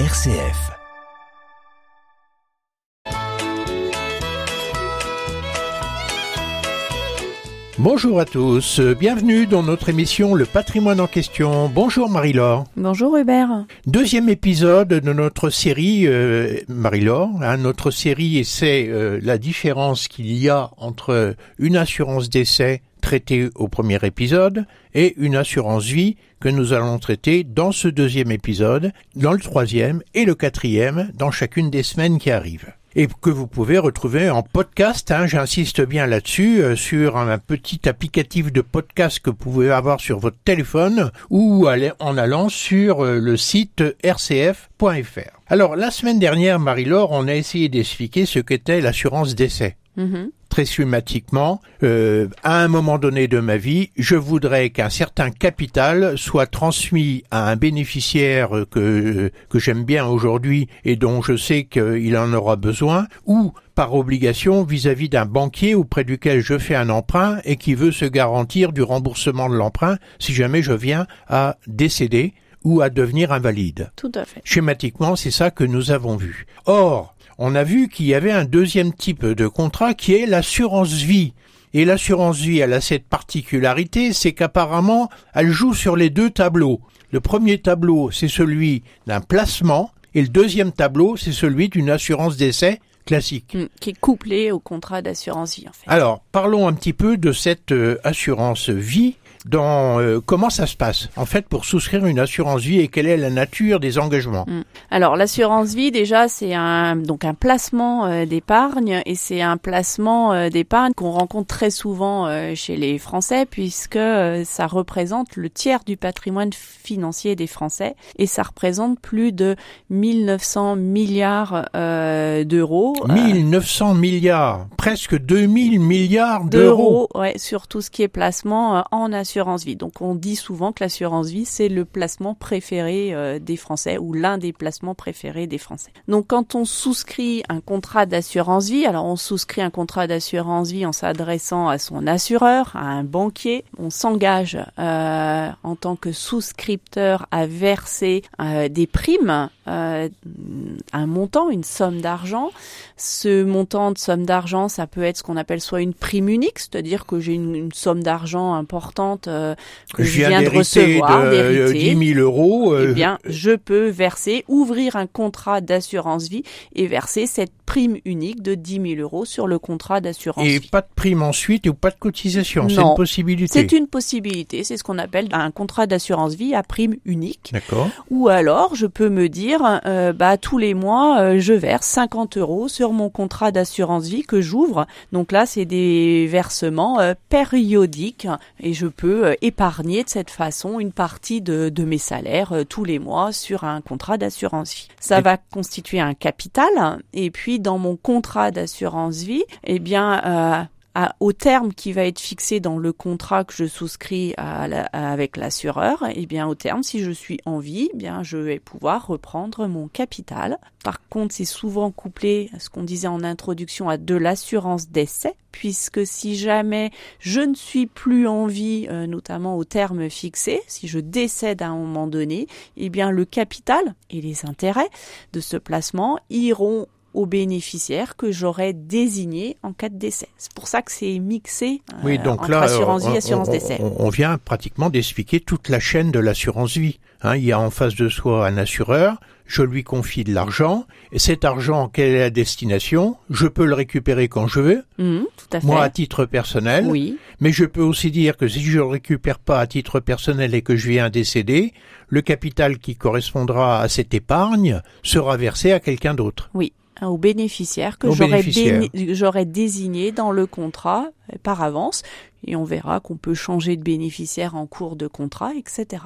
RCF. Bonjour à tous, bienvenue dans notre émission Le patrimoine en question. Bonjour Marie-Laure. Bonjour Hubert. Deuxième épisode de notre série, euh, Marie-Laure. Hein, notre série c'est euh, la différence qu'il y a entre une assurance d'essai traitée au premier épisode et une assurance vie que nous allons traiter dans ce deuxième épisode, dans le troisième et le quatrième dans chacune des semaines qui arrivent et que vous pouvez retrouver en podcast. Hein, J'insiste bien là-dessus euh, sur un, petit applicatif de podcast que vous pouvez avoir sur votre téléphone ou en allant sur euh, le site rcf.fr. Alors la semaine dernière, Marie-Laure, on a essayé d'expliquer ce qu'était l'assurance d'essai. Très schématiquement, euh, à un moment donné de ma vie, je voudrais qu'un certain capital soit transmis à un bénéficiaire que, que j'aime bien aujourd'hui et dont je sais qu'il en aura besoin, ou par obligation vis-à-vis d'un banquier auprès duquel je fais un emprunt et qui veut se garantir du remboursement de l'emprunt si jamais je viens à décéder ou à devenir invalide. Tout à fait. Schématiquement, c'est ça que nous avons vu. Or, on a vu qu'il y avait un deuxième type de contrat qui est l'assurance vie. Et l'assurance vie, elle a cette particularité, c'est qu'apparemment, elle joue sur les deux tableaux. Le premier tableau, c'est celui d'un placement, et le deuxième tableau, c'est celui d'une assurance d'essai classique. Hmm, qui est couplé au contrat d'assurance vie, en fait. Alors, parlons un petit peu de cette euh, assurance vie dans euh, comment ça se passe en fait pour souscrire une assurance vie et quelle est la nature des engagements? Mm. Alors l'assurance vie déjà c'est un donc un placement euh, d'épargne et c'est un placement euh, d'épargne qu'on rencontre très souvent chez les Français puisque ça représente le tiers du patrimoine financier des Français et ça représente plus de 1900 milliards d'euros. 1900 milliards, presque 2000 milliards d'euros. Ouais, sur tout ce qui est placement en assurance vie. Donc on dit souvent que l'assurance vie c'est le placement préféré euh, des Français ou l'un des placements préférés des Français. Donc quand on souscrit un contrat d'assurance vie, alors on souscrit un contrat d'assurance vie en s'adressant à son assureur, à un banquier, on s'engage euh, en tant que souscripteur à verser euh, des primes, un montant, une somme d'argent. Ce montant de somme d'argent, ça peut être ce qu'on appelle soit une prime unique, c'est-à-dire que j'ai une somme d'argent importante euh, que je viens, de recevoir, de 10 000 euros, eh bien, je peux verser, ouvrir un contrat d'assurance vie et verser cette prime unique de 10 000 euros sur le contrat d'assurance vie. Et pas de prime ensuite ou pas de cotisation, c'est une possibilité. C'est une possibilité, c'est ce qu'on appelle un contrat d'assurance vie à prime unique. D'accord. Ou alors, je peux me dire, euh, bah tous les mois, euh, je verse 50 euros sur mon contrat d'assurance vie que j'ouvre. Donc là, c'est des versements périodiques et je peux euh, épargner de cette façon une partie de, mes salaires euh, tous les mois sur un contrat d'assurance vie. Ça va constituer un capital et puis dans mon contrat d'assurance vie, eh bien au terme qui va être fixé dans le contrat que je souscris avec l'assureur, eh bien au terme, si je suis en vie, eh bien je vais pouvoir reprendre mon capital. Par contre, c'est souvent couplé, à ce qu'on disait en introduction, à de l'assurance d'essai, puisque si jamais je ne suis plus en vie, euh, notamment au terme fixé, si je décède à un moment donné, eh bien le capital et les intérêts de ce placement iront aux bénéficiaires que j'aurais désigné en cas de décès. C'est pour ça que c'est mixé euh, oui, donc entre assurance vie et assurance décès. On, vient pratiquement d'expliquer toute la chaîne de l'assurance vie. Hein, il y a en face de soi un assureur, je lui confie de l'argent, et cet argent, quelle est la destination? Je peux le récupérer quand je veux, mmh, tout à fait. moi à titre personnel, oui. mais je peux aussi dire que si je le récupère pas à titre personnel et que je viens décéder, le capital qui correspondra à cette épargne sera versé à quelqu'un d'autre. Oui, Hein, aux bénéficiaires que j'aurais désigné dans le contrat euh, par avance. Et on verra qu'on peut changer de bénéficiaire en cours de contrat, etc.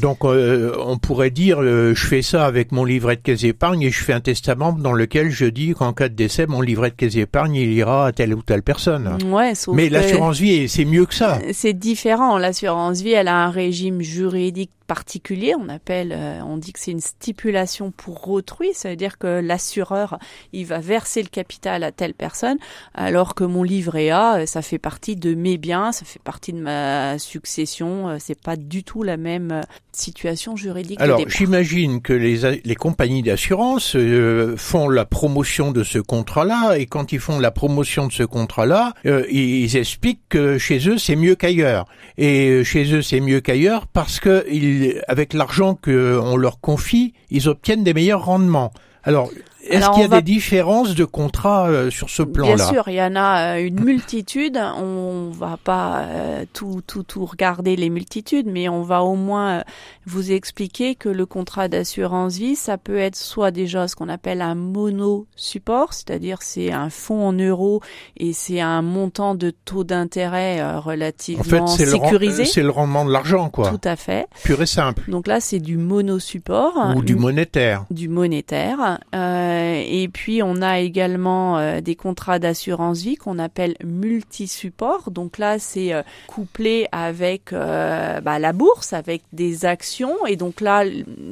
Donc euh, on pourrait dire euh, je fais ça avec mon livret de caisse épargne et je fais un testament dans lequel je dis qu'en cas de décès mon livret de caisse épargne il ira à telle ou telle personne. Ouais, sauf Mais l'assurance vie c'est mieux que ça. C'est différent, l'assurance vie elle a un régime juridique particulier. On appelle, euh, on dit que c'est une stipulation pour autrui. Ça veut dire que l'assureur, il va verser le capital à telle personne, alors que mon livret A, ça fait partie de mes biens, ça fait partie de ma succession. C'est pas du tout la même situation juridique. Alors, j'imagine que les, les compagnies d'assurance euh, font la promotion de ce contrat-là, et quand ils font la promotion de ce contrat-là, euh, ils expliquent que chez eux c'est mieux qu'ailleurs. Et euh, chez eux c'est mieux qu'ailleurs parce que ils, avec l'argent qu'on leur confie, ils obtiennent des meilleurs rendements. Alors, est-ce qu'il y a des différences de contrats euh, sur ce plan-là Bien sûr, il y en a euh, une multitude. On va pas euh, tout, tout, tout regarder les multitudes, mais on va au moins vous expliquer que le contrat d'assurance vie, ça peut être soit déjà ce qu'on appelle un mono-support, c'est-à-dire c'est un fonds en euros et c'est un montant de taux d'intérêt relativement en fait, sécurisé. C'est le rendement de l'argent, quoi. Tout à fait. Pur et simple. Donc là, c'est du mono-support. Ou du monétaire. Du monétaire. Euh, et puis on a également euh, des contrats d'assurance vie qu'on appelle multi-support. Donc là, c'est euh, couplé avec bah, la bourse, avec des actions. Et donc là,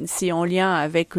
c'est en lien avec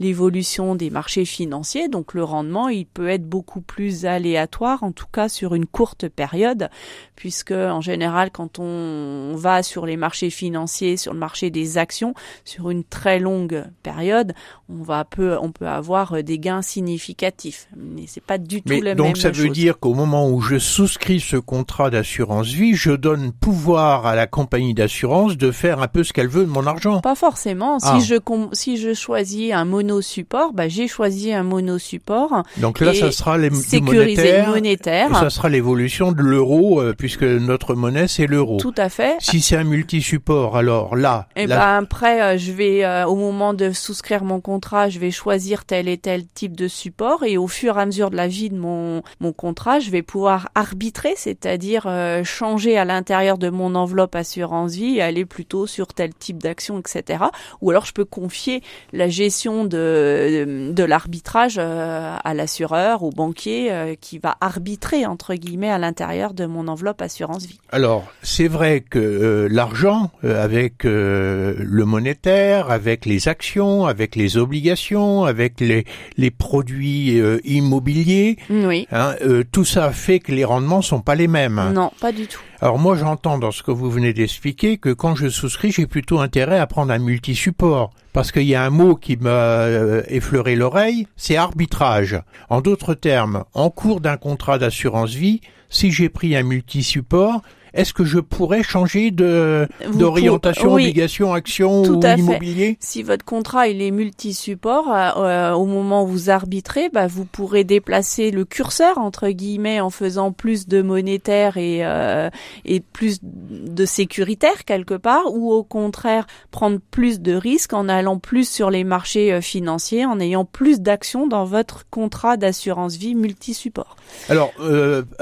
l'évolution des marchés financiers. Donc le rendement, il peut être beaucoup plus aléatoire, en tout cas sur une courte période, puisque en général, quand on va sur les marchés financiers, sur le marché des actions, sur une très longue période, on va peu, on peut avoir des gains significatifs. Mais c'est pas du tout Mais la donc même ça veut dire qu'au moment où je souscris ce contrat d'assurance vie, je donne pouvoir à la compagnie d'assurance de faire un peu ce qu'elle veut de mon argent. Pas forcément. Ah. Si je si je choisis un monosupport, bah j'ai choisi un monosupport. Donc là, ça sera les sécurisé monétaire. Ça sera l'évolution de l'euro euh, puisque notre monnaie c'est l'euro. Tout à fait. Si c'est un multi-support, alors là. Et eh ben après, euh, je vais euh, au moment de souscrire mon contrat, je vais choisir tel et tel type de support et au fur et à mesure de la vie de mon, mon contrat, je vais pouvoir arbitrer, c'est-à-dire euh, changer à l'intérieur de mon enveloppe assurance vie et aller plutôt sur tel type d'action, etc. Ou alors je peux confier la gestion de, de, l'arbitrage euh, à l'assureur, au banquier euh, qui va arbitrer, entre guillemets, à l'intérieur de mon enveloppe assurance vie. Alors, c'est vrai que l'argent, avec le monétaire, avec les actions, avec les obligations, avec les, les produits euh, immobiliers. Oui. Hein, euh, tout ça fait que les rendements sont pas les mêmes. Non, pas du tout. Alors moi j'entends dans ce que vous venez d'expliquer que quand je souscris j'ai plutôt intérêt à prendre un multi-support parce qu'il y a un mot qui m'a euh, effleuré l'oreille, c'est arbitrage. En d'autres termes, en cours d'un contrat d'assurance vie, si j'ai pris un multi-support, est-ce que je pourrais changer de d'orientation, obligation, action ou immobilier? Si votre contrat il est multi-support, euh, euh, au moment où vous arbitrez, bah, vous pourrez déplacer le curseur entre guillemets en faisant plus de monétaire et euh, et plus de sécuritaire quelque part, ou au contraire prendre plus de risques en allant plus sur les marchés financiers, en ayant plus d'actions dans votre contrat d'assurance vie multi-support. Alors,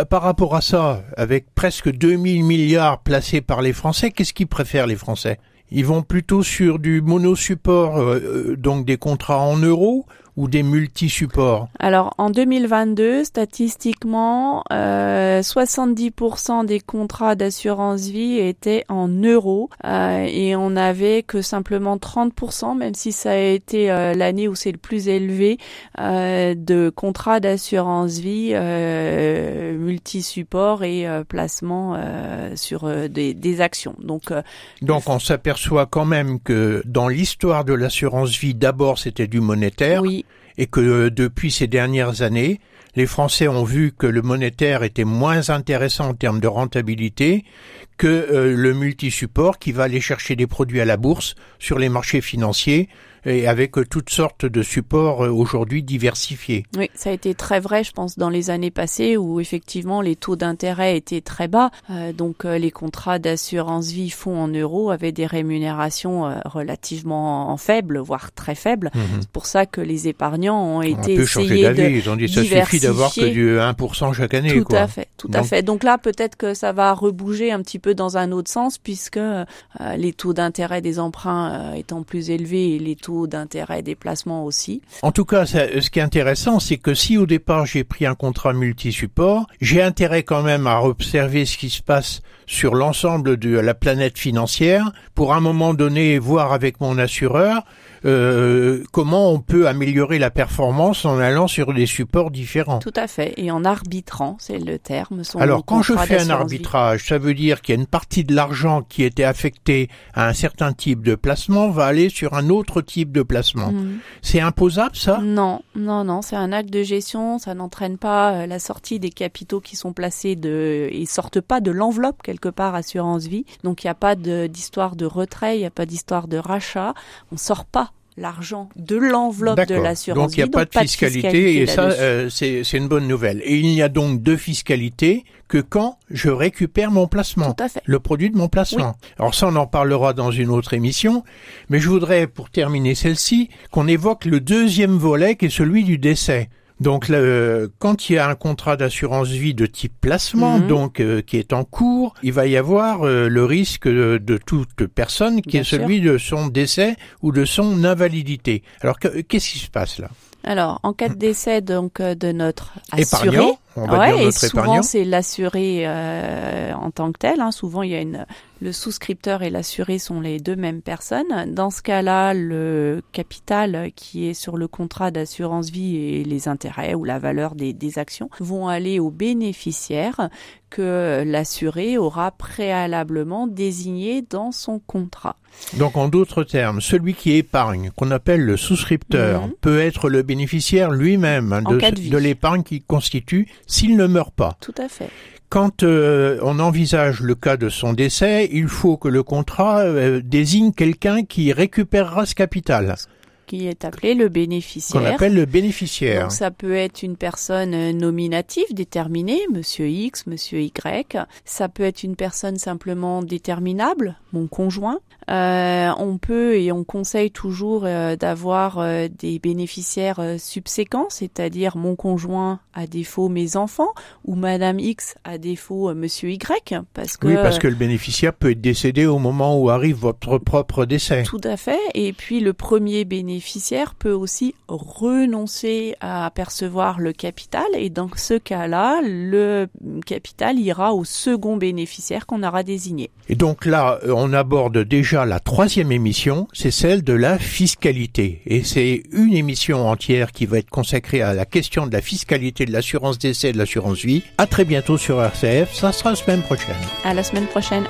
par rapport à ça, avec presque 2000 milliards placés par les Français, qu'est-ce qu'ils préfèrent les Français? Ils vont plutôt sur du monosupport, euh, euh, donc des contrats en euros, ou des multi-supports Alors en 2022, statistiquement, euh, 70% des contrats d'assurance vie étaient en euros euh, et on n'avait que simplement 30%, même si ça a été euh, l'année où c'est le plus élevé, euh, de contrats d'assurance vie multi-support et placement sur des, des, actions. Donc, Donc on s'aperçoit quand même que dans l'histoire de l'assurance vie, d'abord c'était du monétaire. Oui et que euh, depuis ces dernières années, les Français ont vu que le monétaire était moins intéressant en termes de rentabilité que euh, le multi-support qui va aller chercher des produits à la bourse sur les marchés financiers et avec euh, toutes sortes de supports euh, aujourd'hui diversifiés. Oui, ça a été très vrai, je pense, dans les années passées où effectivement les taux d'intérêt étaient très bas. Euh, donc les contrats d'assurance vie fonds en euros avaient des rémunérations relativement faibles, voire très faibles. Mhm. C'est pour ça que les épargnants ont été essayés de Ils ont dit ça suffit d'avoir que du 1% chaque année. Tout à fait, tout à fait. Donc là, peut-être que ça va rebouger un petit peu dans un autre sens puisque les taux d'intérêt des emprunts étant plus élevés et les taux d'intérêt des placements aussi. En tout cas, ce qui est intéressant, c'est que si au départ j'ai pris un contrat multi-support, j'ai intérêt quand même à observer ce qui se passe sur l'ensemble de la planète financière pour un moment donné voir avec mon assureur euh, comment on peut améliorer la performance en allant sur des supports différents. Tout à fait, et en arbitrant, c'est le terme. Alors quand je fais un arbitrage, ça veut dire qu'il y a une partie de l'argent qui était affecté à un certain type de placement va aller sur un autre type de placement. Mhm. C'est imposable ça? Non, non, non, c'est un acte de gestion, ça n'entraîne pas euh, la sortie des capitaux qui sont placés de, ils sortent pas de l'enveloppe quelque part assurance vie, donc il n'y a pas d'histoire de retrait, il n'y a pas d'histoire de rachat, on sort pas l'argent de l'enveloppe de l'assurance Donc il n'y a pas, de, fiscalité, et ça euh, c'est une bonne nouvelle. Et il n'y a donc de fiscalité que quand je récupère mon placement, Tout à fait. le produit de mon placement. Alors ça on en parlera dans une autre émission, mais je voudrais pour terminer celle-ci qu'on évoque le deuxième volet qui est celui du décès. Donc le, quand il y a un contrat d'assurance vie de type placement, mhm. donc euh, qui est en cours, il va y avoir euh, le risque de, toute personne qui est celui de son décès ou de son invalidité. Alors qu'est-ce qui se passe là? Alors, en cas de décès donc euh, de notre assuré, épargnant, on va dire notre et souvent c'est l'assuré en tant que tel. Hein. Souvent, il y a une le souscripteur et l'assuré sont les deux mêmes personnes. Dans ce cas-là, le capital qui est sur le contrat d'assurance vie et les intérêts ou la valeur des, des actions vont aller au bénéficiaire que l'assuré aura préalablement désigné dans son contrat. Donc en d'autres termes, celui qui épargne, qu'on appelle le souscripteur, mhm. peut être le bénéficiaire lui-même hein, de, de l'épargne qu'il constitue s'il ne meurt pas. Tout à fait. Quand euh, on envisage le cas de son décès, il faut que le contrat euh, désigne quelqu'un qui récupérera ce capital qui est appelé le bénéficiaire. Qu'on appelle le bénéficiaire. Donc ça peut être une personne euh, nominative déterminée, monsieur X, monsieur Y. Ça peut être une personne simplement déterminable, mon conjoint. Euh, on peut et on conseille toujours euh, d'avoir euh, des bénéficiaires subséquents, c'est-à-dire mon conjoint à défaut mes enfants ou Madame X à défaut Monsieur Y, parce que oui, parce que le bénéficiaire peut être décédé au moment où arrive votre propre décès. Tout à fait. Et puis le premier bénéficiaire peut aussi renoncer à percevoir le capital et dans ce cas-là, le capital ira au second bénéficiaire qu'on aura désigné. Et donc là, on aborde déjà la troisième émission, c'est celle de la fiscalité. Et c'est une émission entière qui va être consacrée à la question de la fiscalité de l'assurance décès et de l'assurance vie. À très bientôt sur RCF. Ça sera la semaine prochaine. À la semaine prochaine.